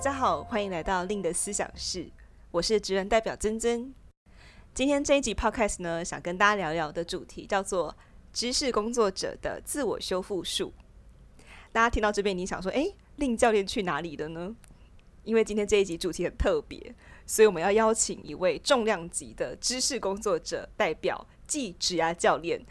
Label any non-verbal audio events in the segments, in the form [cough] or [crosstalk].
大家好，欢迎来到令的思想室，我是职人代表珍珍。今天这一集 Podcast 呢，想跟大家聊聊的主题叫做知识工作者的自我修复术。大家听到这边，你想说，诶令教练去哪里了呢？因为今天这一集主题很特别，所以我们要邀请一位重量级的知识工作者代表，即职涯教练。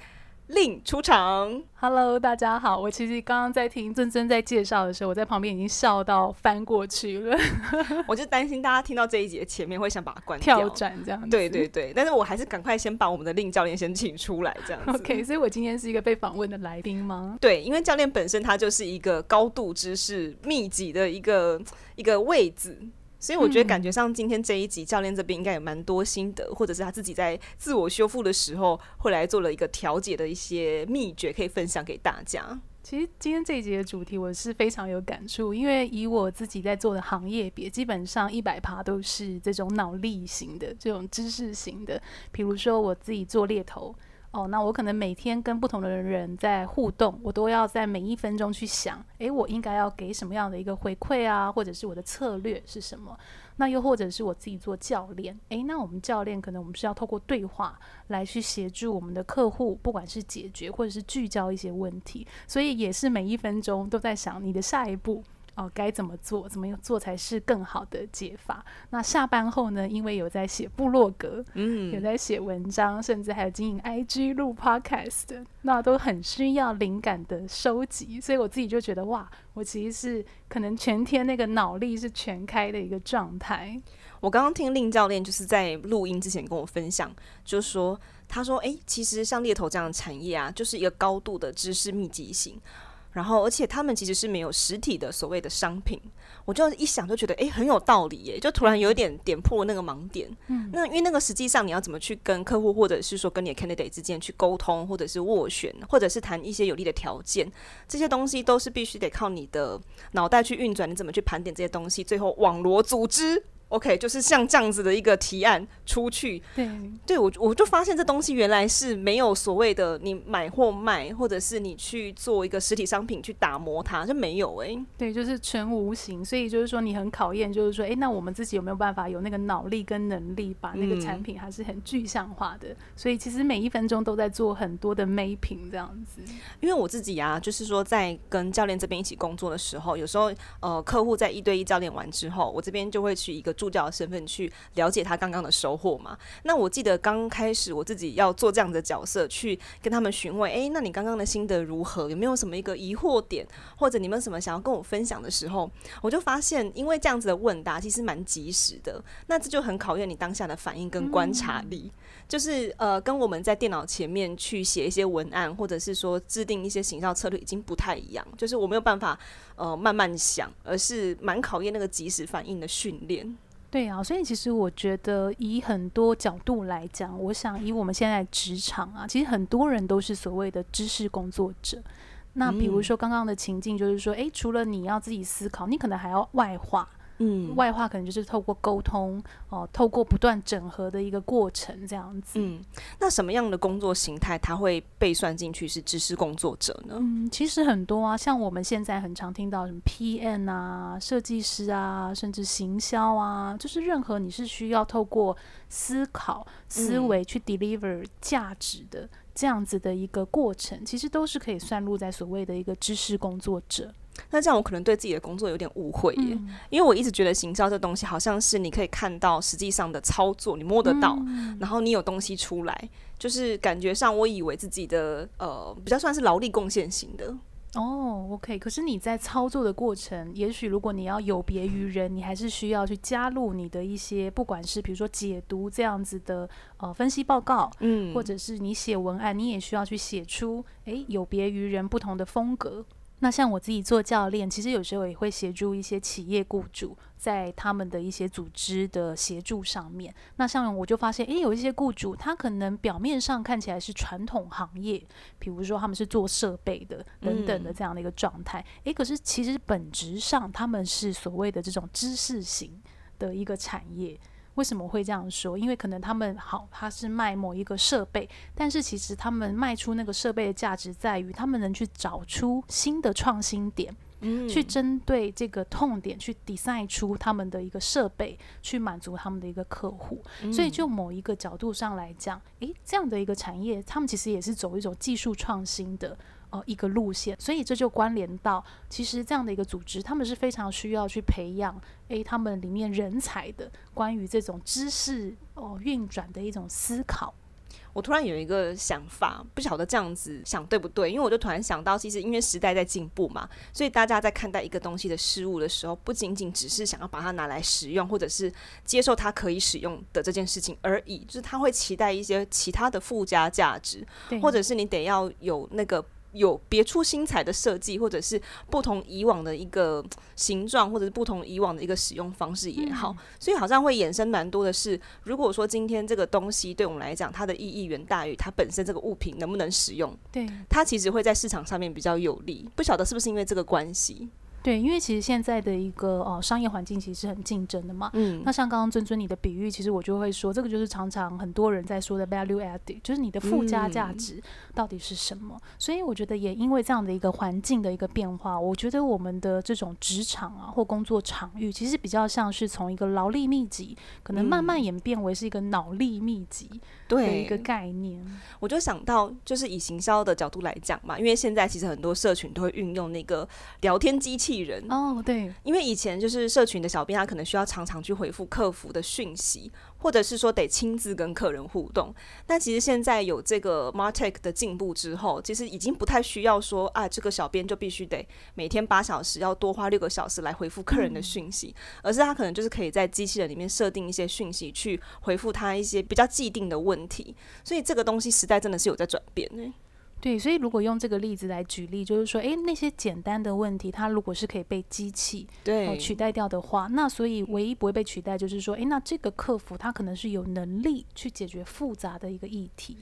Lin 出场，Hello，大家好。我其实刚刚在听珍珍在介绍的时候，我在旁边已经笑到翻过去了。[laughs] 我就担心大家听到这一节前面会想把它关掉，跳转这样子。对对对，但是我还是赶快先把我们的 Lin 教练先请出来，这样子。[laughs] OK，所以我今天是一个被访问的来宾吗？对，因为教练本身他就是一个高度知识密集的一个一个位置。所以我觉得感觉上今天这一集教练这边应该有蛮多心得，或者是他自己在自我修复的时候，会来做了一个调节的一些秘诀，可以分享给大家。其实今天这一集的主题我是非常有感触，因为以我自己在做的行业别，基本上一百趴都是这种脑力型的、这种知识型的。比如说我自己做猎头。哦，那我可能每天跟不同的人在互动，我都要在每一分钟去想，诶，我应该要给什么样的一个回馈啊，或者是我的策略是什么？那又或者是我自己做教练，诶，那我们教练可能我们是要透过对话来去协助我们的客户，不管是解决或者是聚焦一些问题，所以也是每一分钟都在想你的下一步。哦，该怎么做？怎么做才是更好的解法？那下班后呢？因为有在写部落格，嗯，有在写文章，甚至还有经营 IG、录 Podcast，那都很需要灵感的收集。所以我自己就觉得，哇，我其实是可能全天那个脑力是全开的一个状态。我刚刚听 Lin 教练就是在录音之前跟我分享，就说，他说，诶，其实像猎头这样的产业啊，就是一个高度的知识密集型。然后，而且他们其实是没有实体的所谓的商品，我就一想就觉得，诶，很有道理耶，就突然有一点点破那个盲点。嗯，那因为那个实际上你要怎么去跟客户，或者是说跟你的 candidate 之间去沟通，或者是斡旋，或者是谈一些有利的条件，这些东西都是必须得靠你的脑袋去运转，你怎么去盘点这些东西，最后网罗组织。OK，就是像这样子的一个提案出去，对，对我我就发现这东西原来是没有所谓的你买或卖，或者是你去做一个实体商品去打磨它，就没有哎、欸，对，就是全无形，所以就是说你很考验，就是说，哎、欸，那我们自己有没有办法有那个脑力跟能力，把那个产品还是很具象化的？嗯、所以其实每一分钟都在做很多的 mapping 这样子。因为我自己啊，就是说在跟教练这边一起工作的时候，有时候呃客户在一对一教练完之后，我这边就会去一个。助教的身份去了解他刚刚的收获嘛？那我记得刚开始我自己要做这样的角色，去跟他们询问，诶，那你刚刚的心得如何？有没有什么一个疑惑点，或者你们什么想要跟我分享的时候，我就发现，因为这样子的问答其实蛮及时的，那这就很考验你当下的反应跟观察力。嗯、就是呃，跟我们在电脑前面去写一些文案，或者是说制定一些行销策略，已经不太一样。就是我没有办法呃慢慢想，而是蛮考验那个及时反应的训练。对啊，所以其实我觉得以很多角度来讲，我想以我们现在职场啊，其实很多人都是所谓的知识工作者。那比如说刚刚的情境，就是说，诶，除了你要自己思考，你可能还要外化。嗯，外化可能就是透过沟通哦，透过不断整合的一个过程这样子。嗯，那什么样的工作形态它会被算进去是知识工作者呢？嗯，其实很多啊，像我们现在很常听到什么 PM 啊、设计师啊，甚至行销啊，就是任何你是需要透过思考、思维去 deliver 价值的这样子的一个过程，其实都是可以算入在所谓的一个知识工作者。那这样我可能对自己的工作有点误会耶，嗯、因为我一直觉得行销这东西好像是你可以看到实际上的操作，你摸得到，嗯、然后你有东西出来，就是感觉上我以为自己的呃比较算是劳力贡献型的。哦，OK，可是你在操作的过程，也许如果你要有别于人，你还是需要去加入你的一些，不管是比如说解读这样子的呃分析报告，嗯，或者是你写文案，你也需要去写出诶有别于人不同的风格。那像我自己做教练，其实有时候也会协助一些企业雇主，在他们的一些组织的协助上面。那像我就发现，诶，有一些雇主，他可能表面上看起来是传统行业，比如说他们是做设备的等等的这样的一个状态，诶、嗯，可是其实本质上他们是所谓的这种知识型的一个产业。为什么会这样说？因为可能他们好，他是卖某一个设备，但是其实他们卖出那个设备的价值在于，他们能去找出新的创新点。嗯，去针对这个痛点去 design 出他们的一个设备，去满足他们的一个客户。嗯。所以就某一个角度上来讲，诶，这样的一个产业，他们其实也是走一种技术创新的呃一个路线。所以这就关联到，其实这样的一个组织，他们是非常需要去培养诶他们里面人才的，关于这种知识哦运转的一种思考。我突然有一个想法，不晓得这样子想对不对？因为我就突然想到，其实因为时代在进步嘛，所以大家在看待一个东西的事物的时候，不仅仅只是想要把它拿来使用，或者是接受它可以使用的这件事情而已，就是他会期待一些其他的附加价值，或者是你得要有那个。有别出心裁的设计，或者是不同以往的一个 [tsk] 形状，或者是不同以往的一个使用方式也好，嗯、所以好像会衍生蛮多的是，如果说今天这个东西对我们来讲，它的意义远大于它本身这个物品能不能使用，对，它其实会在市场上面比较有利。不晓得是不是因为这个关系？对，因为其实现在的一个呃商业环境其实是很竞争的嘛。嗯。那像刚刚尊尊你的比喻，其实我就会说，这个就是常常很多人在说的 value added，就是你的附加价值到底是什么？嗯。所以我觉得也因为这样的一个环境的一个变化，我觉得我们的这种职场啊或工作场域，其实比较像是从一个劳力密集，可能慢慢演变为是一个脑力密集的一个概念。对。我就想到，就是以行销的角度来讲嘛，因为现在其实很多社群都会运用那个聊天机器。人哦，对，因为以前就是社群的小编，他可能需要常常去回复客服的讯息，或者是说得亲自跟客人互动。但其实现在有这个 MarTech 的进步之后，其实已经不太需要说啊，这个小编就必须得每天八小时要多花六个小时来回复客人的讯息，嗯，而是他可能就是可以在机器人里面设定一些讯息去回复他一些比较既定的问题。所以这个东西时代真的是有在转变呢。对，所以如果用这个例子来举例，就是说，诶，那些简单的问题，它如果是可以被机器对、呃、取代掉的话，那所以唯一不会被取代，就是说，诶，那这个客服他可能是有能力去解决复杂的一个议题。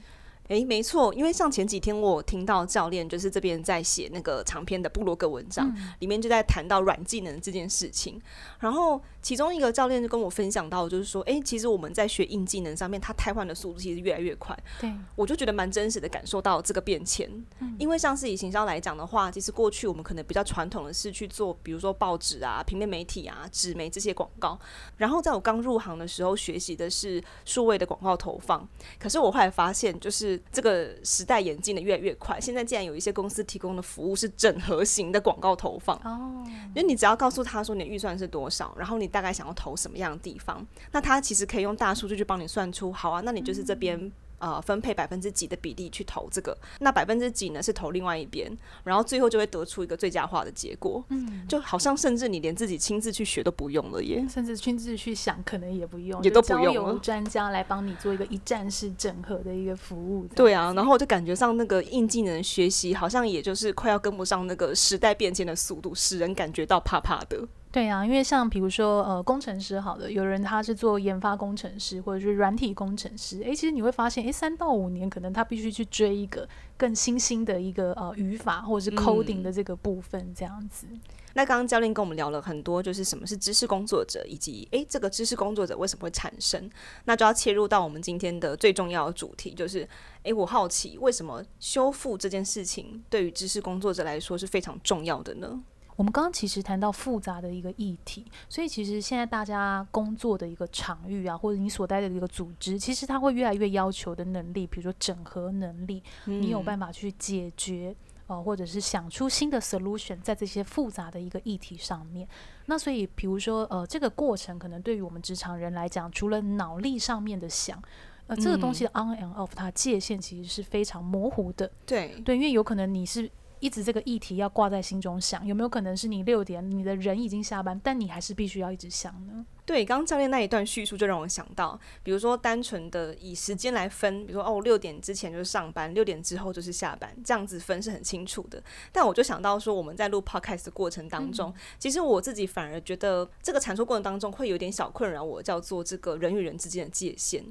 诶，没错，因为像前几天我有听到教练就是这边在写那个长篇的布洛格文章，嗯，里面就在谈到软技能这件事情。然后其中一个教练就跟我分享到，就是说，诶，其实我们在学硬技能上面，它汰换的速度其实越来越快。对，我就觉得蛮真实的感受到这个变迁。嗯，因为像是以行销来讲的话，其实过去我们可能比较传统的是去做，比如说报纸啊、平面媒体啊、纸媒这些广告。然后在我刚入行的时候，学习的是数位的广告投放。可是我后来发现，就是这个时代演进的越来越快，现在竟然有一些公司提供的服务是整合型的广告投放。哦，因为你只要告诉他说你的预算是多少，然后你大概想要投什么样的地方，那他其实可以用大数据去帮你算出，好啊，那你就是这边。嗯呃，分配百分之几的比例去投这个，那百分之几呢是投另外一边，然后最后就会得出一个最佳化的结果。嗯，就好像甚至你连自己亲自去学都不用了耶，甚至亲自去想可能也不用，也都不用了，由专家来帮你做一个一站式整合的一个服务。对啊，然后我就感觉上那个硬技能学习好像也就是快要跟不上那个时代变迁的速度，使人感觉到怕怕的。对啊，因为像比如说呃，工程师好的，有人他是做研发工程师或者是软体工程师，诶，其实你会发现，诶，三到五年可能他必须去追一个更新兴的一个呃语法或者是 coding 的这个部分这样子。嗯、那刚刚教练跟我们聊了很多，就是什么是知识工作者，以及诶这个知识工作者为什么会产生，那就要切入到我们今天的最重要的主题，就是诶，我好奇为什么修复这件事情对于知识工作者来说是非常重要的呢？我们刚刚其实谈到复杂的一个议题，所以其实现在大家工作的一个场域啊，或者你所待的一个组织，其实它会越来越要求的能力，比如说整合能力，嗯、你有办法去解决，呃，或者是想出新的 solution，在这些复杂的一个议题上面。那所以，比如说，呃，这个过程可能对于我们职场人来讲，除了脑力上面的想，呃，这个东西的 on and off，它界限其实是非常模糊的。对对，因为有可能你是。一直这个议题要挂在心中想，有没有可能是你六点你的人已经下班，但你还是必须要一直想呢？对，刚刚教练那一段叙述就让我想到，比如说单纯的以时间来分，比如说哦，六点之前就是上班，六点之后就是下班，这样子分是很清楚的。但我就想到说，我们在录 podcast 的过程当中，嗯，其实我自己反而觉得这个阐述过程当中会有点小困扰我，叫做这个人与人之间的界限。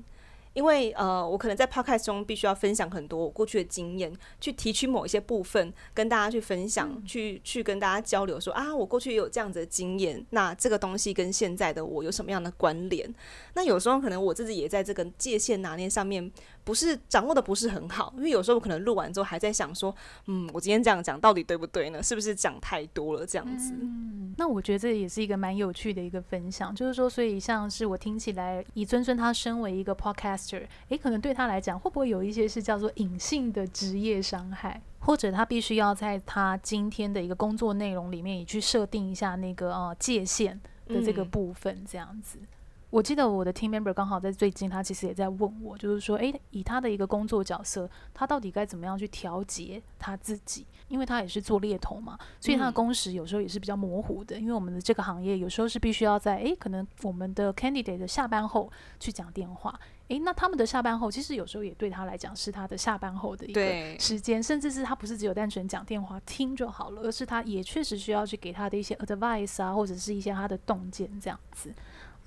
因为呃，我可能在 podcast 中必须要分享很多我过去的经验，去提取某一些部分跟大家去分享，嗯、去去跟大家交流说，说啊，我过去也有这样子的经验，那这个东西跟现在的我有什么样的关联？那有时候可能我自己也在这个界限拿捏上面，不是掌握的不是很好，因为有时候我可能录完之后还在想说，嗯，我今天这样讲到底对不对呢？是不是讲太多了这样子？嗯，那我觉得这也是一个蛮有趣的一个分享，就是说，所以像是我听起来，以尊尊他身为一个 podcaster，诶，可能对他来讲，会不会有一些是叫做隐性的职业伤害，或者他必须要在他今天的一个工作内容里面也去设定一下那个呃界限的这个部分，这样子。嗯我记得我的 team member 刚好在最近，他其实也在问我，就是说，诶，以他的一个工作角色，他到底该怎么样去调节他自己？因为他也是做猎头嘛，所以他的工时有时候也是比较模糊的。因为我们的这个行业有时候是必须要在，诶，可能我们的 candidate 的下班后去讲电话，诶，那他们的下班后其实有时候也对他来讲是他的下班后的一个时间，甚至是他不是只有单纯讲电话听就好了，而是他也确实需要去给他的一些 advice 啊，或者是一些他的洞见这样子。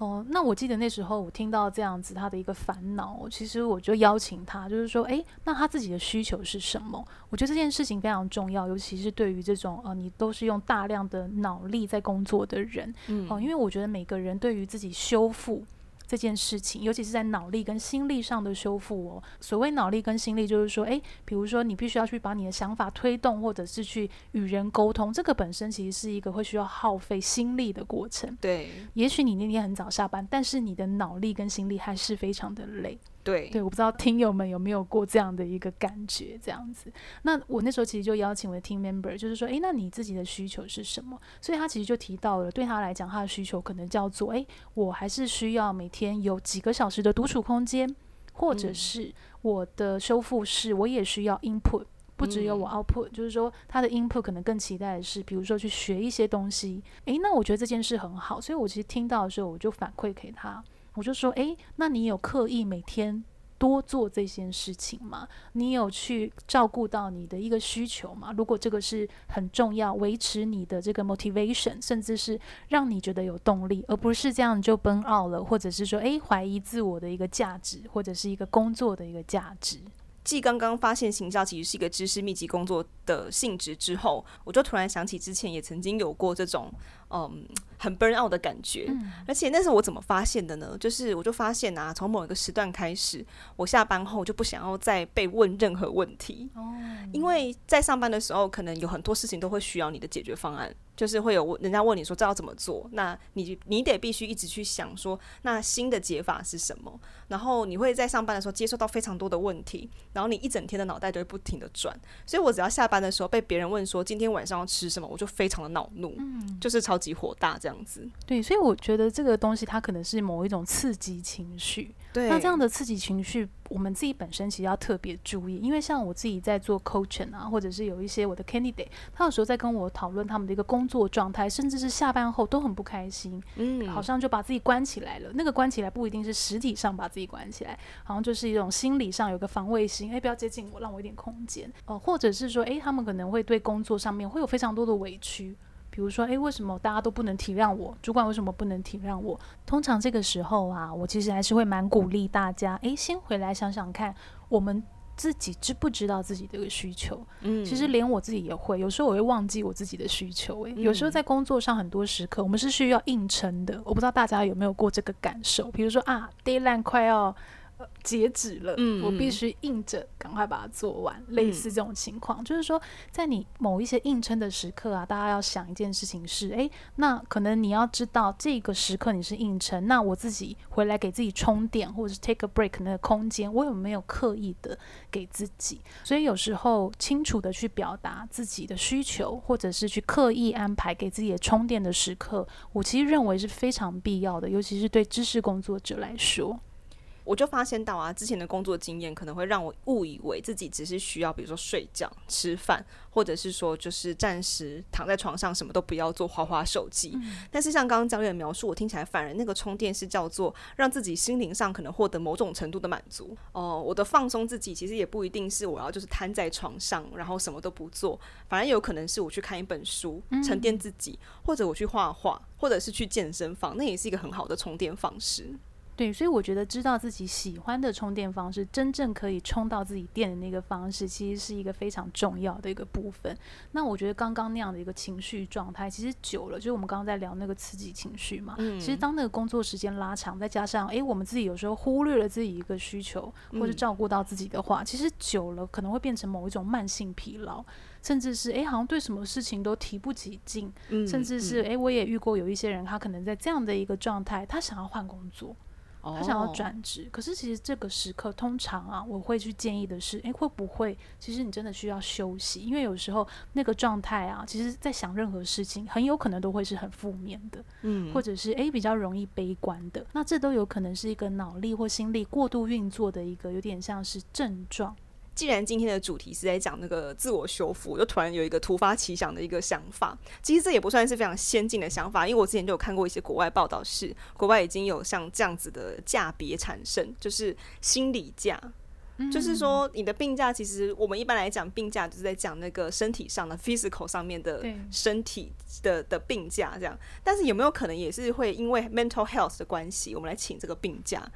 哦，那我记得那时候我听到这样子他的一个烦恼，其实我就邀请他，就是说，诶，那他自己的需求是什么？我觉得这件事情非常重要，尤其是对于这种呃，你都是用大量的脑力在工作的人，嗯，哦，因为我觉得每个人对于自己修复。这件事情，尤其是在脑力跟心力上的修复哦。所谓脑力跟心力，就是说，诶，比如说你必须要去把你的想法推动，或者是去与人沟通，这个本身其实是一个会需要耗费心力的过程。对，也许你那天很早下班，但是你的脑力跟心力还是非常的累。对对，我不知道听友们有没有过这样的一个感觉，这样子。那我那时候其实就邀请我的 team member，就是说，诶，那你自己的需求是什么？所以他其实就提到了，对他来讲，他的需求可能叫做，诶，我还是需要每天有几个小时的独处空间，或者是我的修复室，我也需要 input，不只有我 output，嗯，就是说他的 input 可能更期待的是，比如说去学一些东西。诶，那我觉得这件事很好，所以我其实听到的时候，我就反馈给他。我就说，诶，那你有刻意每天多做这件事情吗？你有去照顾到你的一个需求吗？如果这个是很重要，维持你的这个 motivation，甚至是让你觉得有动力，而不是这样就 burn out 了，或者是说，诶，怀疑自我的一个价值，或者是一个工作的一个价值。继刚刚发现行销其实是一个知识密集工作的性质之后，我就突然想起之前也曾经有过这种。嗯，很 burn out 的感觉，嗯，而且那是我怎么发现的呢？就是我就发现啊，从某一个时段开始，我下班后就不想要再被问任何问题，哦，因为在上班的时候，可能有很多事情都会需要你的解决方案，就是会有问人家问你说这要怎么做，那你你得必须一直去想说，那新的解法是什么？然后你会在上班的时候接受到非常多的问题，然后你一整天的脑袋都会不停的转，所以我只要下班的时候被别人问说今天晚上要吃什么，我就非常的恼怒，嗯，就是超。级火大这样子，对，所以我觉得这个东西它可能是某一种刺激情绪。对，那这样的刺激情绪，我们自己本身其实要特别注意，因为像我自己在做 coaching 啊，或者是有一些我的 candidate，他有时候在跟我讨论他们的一个工作状态，甚至是下班后都很不开心，嗯，好像就把自己关起来了。那个关起来不一定是实体上把自己关起来，好像就是一种心理上有个防卫心，诶，不要接近我，让我一点空间，哦、呃，或者是说，诶，他们可能会对工作上面会有非常多的委屈。比如说，诶，为什么大家都不能体谅我？主管为什么不能体谅我？通常这个时候啊，我其实还是会蛮鼓励大家，诶，先回来想想看，我们自己知不知道自己的一个需求？嗯，其实连我自己也会，有时候我会忘记我自己的需求。诶，有时候在工作上很多时刻，我们是需要硬撑的。我不知道大家有没有过这个感受？比如说啊，deadline 快要。截止了，嗯，我必须硬着赶快把它做完，嗯。类似这种情况，就是说，在你某一些硬撑的时刻啊，大家要想一件事情是：诶，那可能你要知道这个时刻你是硬撑，那我自己回来给自己充电，或者是 take a break 那个空间，我有没有刻意的给自己？所以有时候清楚的去表达自己的需求，或者是去刻意安排给自己的充电的时刻，我其实认为是非常必要的，尤其是对知识工作者来说。我就发现到啊，之前的工作经验可能会让我误以为自己只是需要，比如说睡觉、吃饭，或者是说就是暂时躺在床上什么都不要做，滑滑手机。嗯。但是像刚刚教练的描述，我听起来反而那个充电是叫做让自己心灵上可能获得某种程度的满足。哦、呃，我的放松自己其实也不一定是我要就是瘫在床上，然后什么都不做，反而有可能是我去看一本书，沉淀自己，或者我去画画，或者是去健身房，那也是一个很好的充电方式。对，所以我觉得知道自己喜欢的充电方式，真正可以充到自己电的那个方式，其实是一个非常重要的一个部分。那我觉得刚刚那样的一个情绪状态，其实久了，就是我们刚刚在聊那个刺激情绪嘛。嗯。其实当那个工作时间拉长，再加上诶，我们自己有时候忽略了自己一个需求，或者照顾到自己的话，嗯，其实久了可能会变成某一种慢性疲劳。甚至是诶，好像对什么事情都提不起劲，嗯，甚至是诶，我也遇过有一些人，他可能在这样的一个状态，他想要换工作，哦，他想要转职，可是其实这个时刻，通常啊，我会去建议的是，诶，会不会其实你真的需要休息？因为有时候那个状态啊，其实在想任何事情，很有可能都会是很负面的，嗯，或者是诶比较容易悲观的，那这都有可能是一个脑力或心力过度运作的一个有点像是症状。既然今天的主题是在讲那个自我修复，我就突然有一个突发奇想的一个想法。其实这也不算是非常先进的想法，因为我之前就有看过一些国外报道，是国外已经有像这样子的价别产生，就是心理价，嗯，就是说你的病假，其实我们一般来讲病假就是在讲那个身体上的 physical 上面的身体的的病假这样。但是有没有可能也是会因为 mental health 的关系，我们来请这个病假？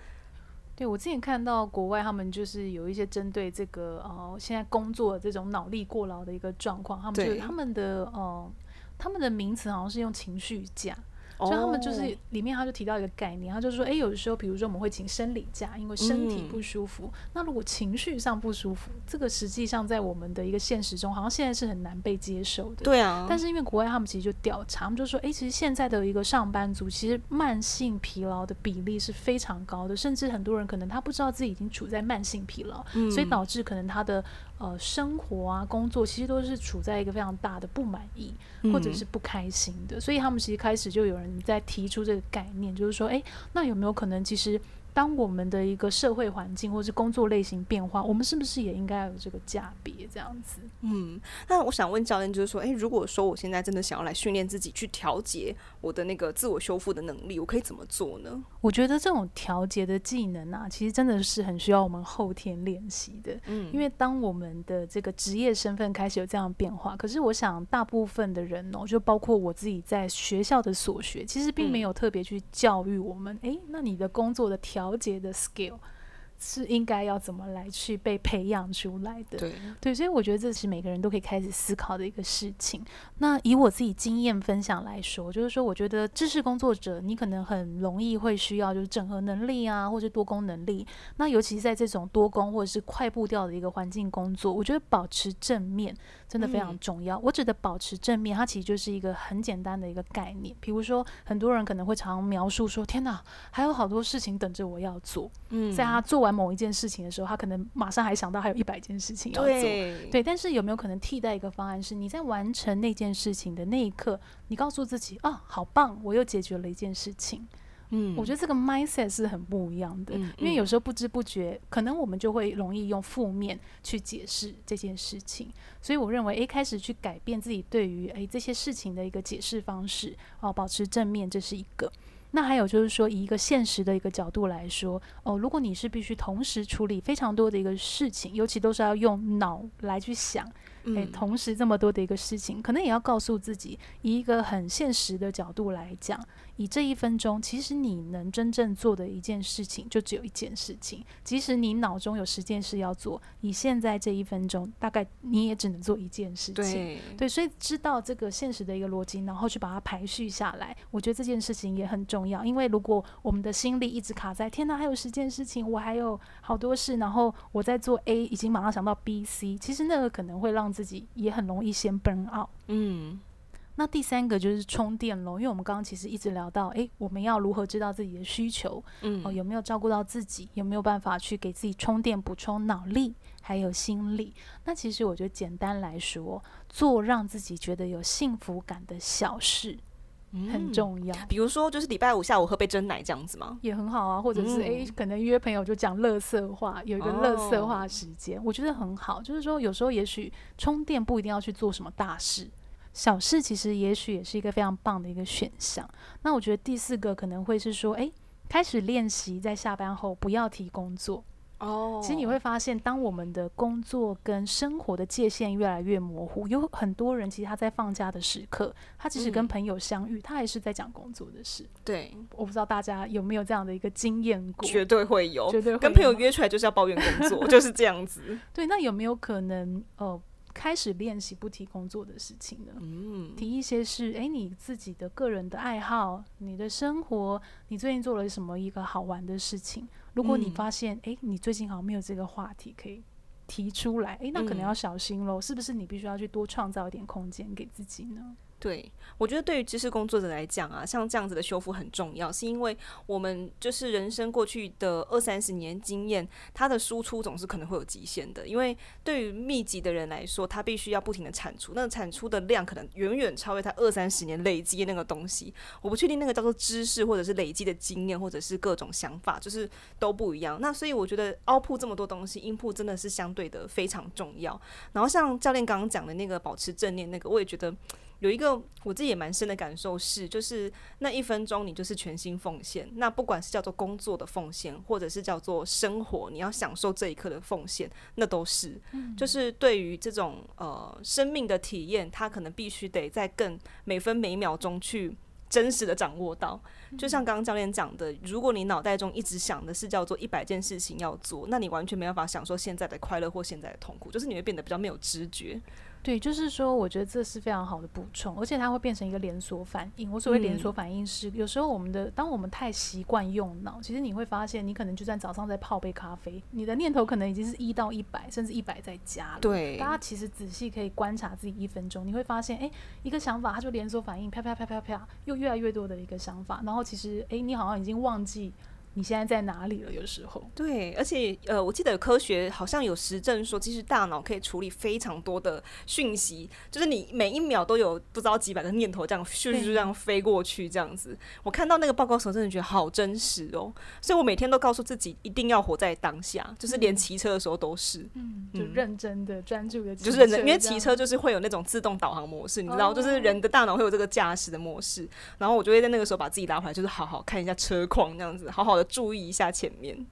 对，我之前看到国外，他们就是有一些针对这个呃，现在工作的这种脑力过劳的一个状况，他们就他们的呃，他们的名词好像是用情绪假。所以他们就是里面，他就提到一个概念，他就说，哎，有的时候，比如说我们会请生理假，因为身体不舒服。嗯、那如果情绪上不舒服，这个实际上在我们的一个现实中，好像现在是很难被接受的。对啊。但是因为国外他们其实就调查，他们就说，哎，其实现在的一个上班族，其实慢性疲劳的比例是非常高的，甚至很多人可能他不知道自己已经处在慢性疲劳，嗯、所以导致可能他的。呃，生活啊，工作其实都是处在一个非常大的不满意或者是不开心的，嗯，所以他们其实开始就有人在提出这个概念，就是说，哎，那有没有可能其实？当我们的一个社会环境或是工作类型变化，我们是不是也应该有这个价别这样子？嗯，那我想问教练，就是说，诶，如果说我现在真的想要来训练自己去调节我的那个自我修复的能力，我可以怎么做呢？我觉得这种调节的技能啊，其实真的是很需要我们后天练习的。嗯，因为当我们的这个职业身份开始有这样变化，可是我想大部分的人哦，就包括我自己在学校的所学，其实并没有特别去教育我们。诶，那你的工作的调调节的 skill 是应该要怎么来去被培养出来的？对对，所以我觉得这是每个人都可以开始思考的一个事情。那以我自己经验分享来说，就是说，我觉得知识工作者你可能很容易会需要就是整合能力啊，或者多工能力。那尤其是在这种多工或者是快步调的一个环境工作，我觉得保持正面真的非常重要。嗯。我指的保持正面，它其实就是一个很简单的一个概念。比如说，很多人可能会常描述说：“天哪，还有好多事情等着我要做。”嗯，在他做完。某一件事情的时候，他可能马上还想到还有一百件事情要做。对，对，但是有没有可能替代一个方案，是你在完成那件事情的那一刻，你告诉自己啊，好棒，我又解决了一件事情。嗯，我觉得这个 mindset 是很不一样的，嗯，因为有时候不知不觉，可能我们就会容易用负面去解释这件事情。所以我认为，诶，开始去改变自己对于诶这些事情的一个解释方式，哦，保持正面，这是一个。那还有就是说，以一个现实的一个角度来说，哦，如果你是必须同时处理非常多的一个事情，尤其都是要用脑来去想。诶，同时这么多的一个事情，可能也要告诉自己，以一个很现实的角度来讲，以这一分钟，其实你能真正做的一件事情，就只有一件事情。即使你脑中有十件事要做，以现在这一分钟，大概你也只能做一件事情。对，对，所以知道这个现实的一个逻辑，然后去把它排序下来，我觉得这件事情也很重要。因为如果我们的心力一直卡在“天哪，还有十件事情，我还有好多事”，然后我在做 A，已经马上想到 B、C，其实那个可能会让自己也很容易先 burn out。嗯，那第三个就是充电咯，因为我们刚刚其实一直聊到，诶，我们要如何知道自己的需求？嗯，哦，有没有照顾到自己？有没有办法去给自己充电、补充脑力还有心力？那其实我觉得简单来说，做让自己觉得有幸福感的小事。很重要，比如说就是礼拜五下午喝杯真奶这样子吗？也很好啊，或者是诶、嗯欸，可能约朋友就讲乐色话，有一个乐色话时间，哦，我觉得很好。就是说有时候也许充电不一定要去做什么大事，小事其实也许也是一个非常棒的一个选项。那我觉得第四个可能会是说，诶、欸，开始练习在下班后不要提工作。哦，其实你会发现，当我们的工作跟生活的界限越来越模糊，有很多人其实他在放假的时刻，他即使跟朋友相遇，嗯、他还是在讲工作的事。对，我不知道大家有没有这样的一个经验过？绝对会有，绝对会跟朋友约出来就是要抱怨工作，[laughs] 就是这样子。对，那有没有可能呃，开始练习不提工作的事情呢？嗯，提一些是哎，你自己的个人的爱好，你的生活，你最近做了什么一个好玩的事情？如果你发现，哎、嗯，你最近好像没有这个话题可以提出来，哎，那可能要小心喽，嗯、是不是？你必须要去多创造一点空间给自己呢？对，我觉得对于知识工作者来讲啊，像这样子的修复很重要，是因为我们就是人生过去的二三十年经验，它的输出总是可能会有极限的。因为对于密集的人来说，他必须要不停的产出，那产出的量可能远远超越他二三十年累积那个东西。我不确定那个叫做知识，或者是累积的经验，或者是各种想法，就是都不一样。那所以我觉得凹铺这么多东西音铺真的是相对的非常重要。然后像教练刚刚讲的那个保持正念，那个我也觉得。有一个我自己也蛮深的感受是，就是那一分钟你就是全心奉献。那不管是叫做工作的奉献，或者是叫做生活，你要享受这一刻的奉献，那都是。嗯、就是对于这种呃生命的体验，它可能必须得在更每分每秒钟去真实的掌握到。就像刚刚教练讲的，如果你脑袋中一直想的是叫做一百件事情要做，那你完全没办法享受现在的快乐或现在的痛苦，就是你会变得比较没有知觉。对，就是说，我觉得这是非常好的补充，而且它会变成一个连锁反应。我所谓连锁反应是，嗯、有时候我们的，当我们太习惯用脑，其实你会发现，你可能就算早上在泡杯咖啡，你的念头可能已经是一到一百，甚至一百再加了。对，大家其实仔细可以观察自己一分钟，你会发现，哎，一个想法它就连锁反应，啪啪啪啪啪，又越来越多的一个想法，然后其实，哎，你好像已经忘记。你现在在哪里了？有时候对，而且呃，我记得科学好像有实证说，其实大脑可以处理非常多的讯息，就是你每一秒都有不知道几百个念头这样咻咻这样飞过去，这样子。我看到那个报告时候，真的觉得好真实哦。所以我每天都告诉自己，一定要活在当下，就是连骑车的时候都是，嗯，就认真的专注的，就是认真，因为骑车就是会有那种自动导航模式，你知道，就是人的大脑会有这个驾驶的模式，然后我就会在那个时候把自己拉回来，就是好好看一下车况这样子，好好的。注意一下前面。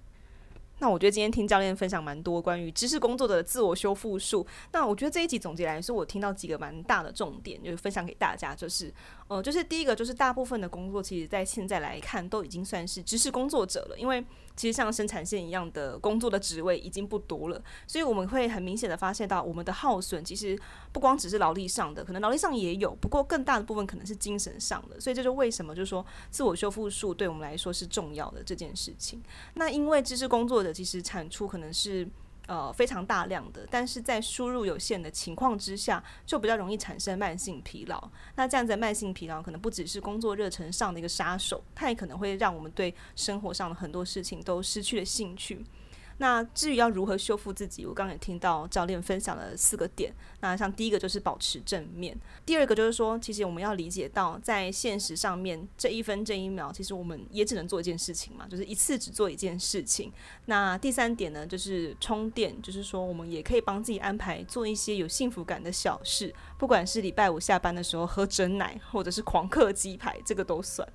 那我觉得今天听教练分享蛮多关于知识工作的自我修复术。那我觉得这一集总结来说，我听到几个蛮大的重点，就是分享给大家，就是呃，就是第一个就是大部分的工作，其实在现在来看都已经算是知识工作者了，因为其实像生产线一样的工作的职位已经不多了，所以我们会很明显的发现到我们的耗损，其实不光只是劳力上的，可能劳力上也有，不过更大的部分可能是精神上的。所以这就为什么就是说自我修复术对我们来说是重要的这件事情。那因为知识工作者。其实产出可能是呃非常大量的，但是在输入有限的情况之下，就比较容易产生慢性疲劳。那这样子慢性疲劳可能不只是工作热忱上的一个杀手，它也可能会让我们对生活上的很多事情都失去了兴趣。那至于要如何修复自己，我刚刚也听到教练分享了四个点。那像第一个就是保持正面，第二个就是说，其实我们要理解到，在现实上面这一分这一秒，其实我们也只能做一件事情嘛，就是一次只做一件事情。那第三点呢，就是充电，就是说我们也可以帮自己安排做一些有幸福感的小事，不管是礼拜五下班的时候喝珍奶，或者是狂嗑鸡排，这个都算。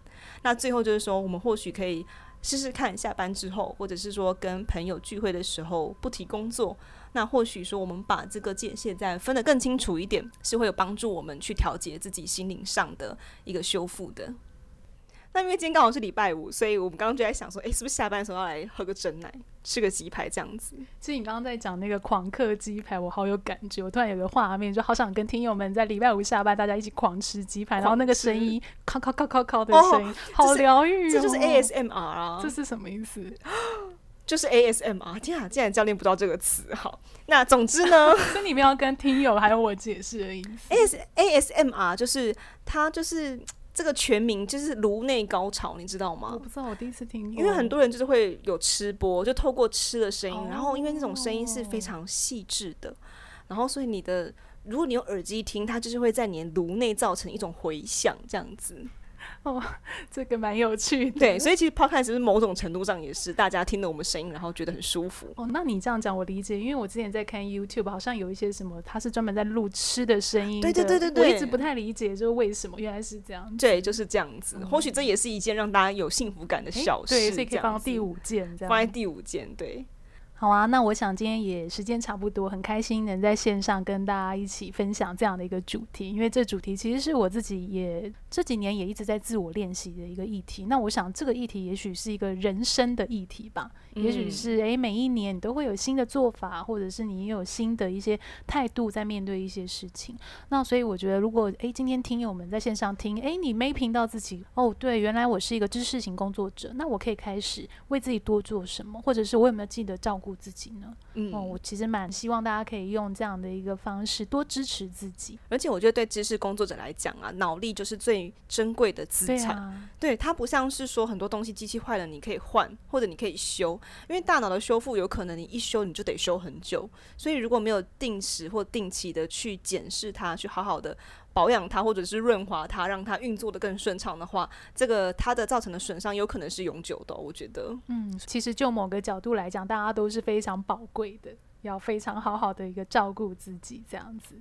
那最后就是说，我们或许可以。试试看，下班之后，或者是说跟朋友聚会的时候不提工作，那或许说我们把这个界限再分得更清楚一点，是会有帮助我们去调节自己心灵上的一个修复的。那因为今天刚好是礼拜五，所以我们刚刚就在想说，诶，是不是下班的时候要来喝个真奶，吃个鸡排这样子？其实你刚刚在讲那个狂客鸡排，我好有感觉，我突然有个画面，就好想跟听友们在礼拜五下班，大家一起狂吃鸡排，然后那个声音，咔咔咔咔咔的声音，[laughs] 好疗愈，这就是 ASMR 啊！这是什么意思？[laughs] 就是 ASMR。天啊，竟然教练不知道这个词，好，那总之呢，[laughs] 所以你们要跟听友还有我解释的意思。AS ASMR 就是它就是。这个全名就是颅内高潮，你知道吗？我不知道，我第一次听。因为很多人就是会有吃播，就透过吃的声音，哦、然后因为那种声音是非常细致的，然后所以你的如果你用耳机听，它就是会在你的颅内造成一种回响，这样子。[laughs] 哦，这个蛮有趣的。对，所以其实 Podcast 是某种程度上也是大家听了我们声音，然后觉得很舒服。哦，那你这样讲我理解，因为我之前在看 YouTube，好像有一些什么，他是专门在录吃的声音。对对对对对，我一直不太理解，就是为什么原来是这样。对，就是这样子。嗯、或许这也是一件让大家有幸福感的小事。对，所以可以放到第五件这样。放在第五件，对。好啊，那我想今天也时间差不多，很开心能在线上跟大家一起分享这样的一个主题，因为这主题其实是我自己也这几年也一直在自我练习的一个议题。那我想这个议题也许是一个人生的议题吧，嗯、也许是诶，每一年你都会有新的做法，或者是你也有新的一些态度在面对一些事情。那所以我觉得，如果诶今天听友们在线上听，诶你没评到自己哦，对，原来我是一个知识型工作者，那我可以开始为自己多做什么，或者是我有没有记得照顾。自己呢？嗯，哦，我其实蛮希望大家可以用这样的一个方式多支持自己。而且我觉得对知识工作者来讲啊，脑力就是最珍贵的资产。对啊，对，它不像是说很多东西机器坏了你可以换，或者你可以修，因为大脑的修复有可能你一修你就得修很久。所以如果没有定时或定期的去检视它，去好好的。保养它，或者是润滑它，让它运作的更顺畅的话，这个它的造成的损伤有可能是永久的哦。我觉得，嗯，其实就某个角度来讲，大家都是非常宝贵的，要非常好好的一个照顾自己，这样子。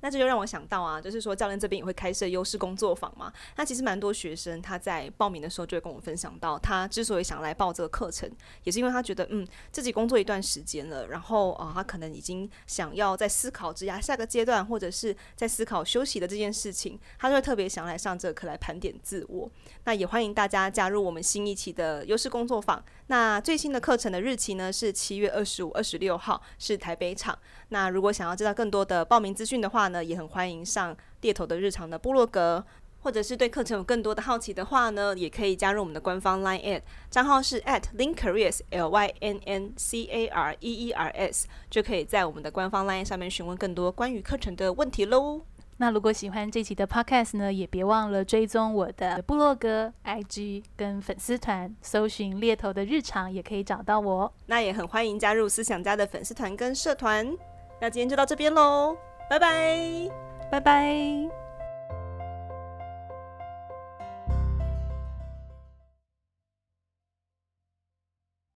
那这就让我想到啊，就是说教练这边也会开设优势工作坊嘛。那其实蛮多学生他在报名的时候就会跟我分享到，他之所以想来报这个课程，也是因为他觉得嗯自己工作一段时间了，然后啊、他可能已经想要在思考职涯下个阶段，或者是在思考休息的这件事情，他就会特别想来上这课来盘点自我。那也欢迎大家加入我们新一期的优势工作坊。那最新的课程的日期呢是七月二十五、二十六号，是台北场。那如果想要知道更多的报名资讯的话呢，也很欢迎上猎头的日常的部落格，或者是对课程有更多的好奇的话呢，也可以加入我们的官方 Line@ 账号是 @LynnCareers L Y N N C A R E E R S，就可以在我们的官方 Line 上面询问更多关于课程的问题喽。那如果喜欢这期的 Podcast 呢，也别忘了追踪我的部落格、IG 跟粉丝团，搜寻猎头的日常也可以找到我。那也很欢迎加入思想家的粉丝团跟社团。那今天就到这边喽，拜拜，拜拜。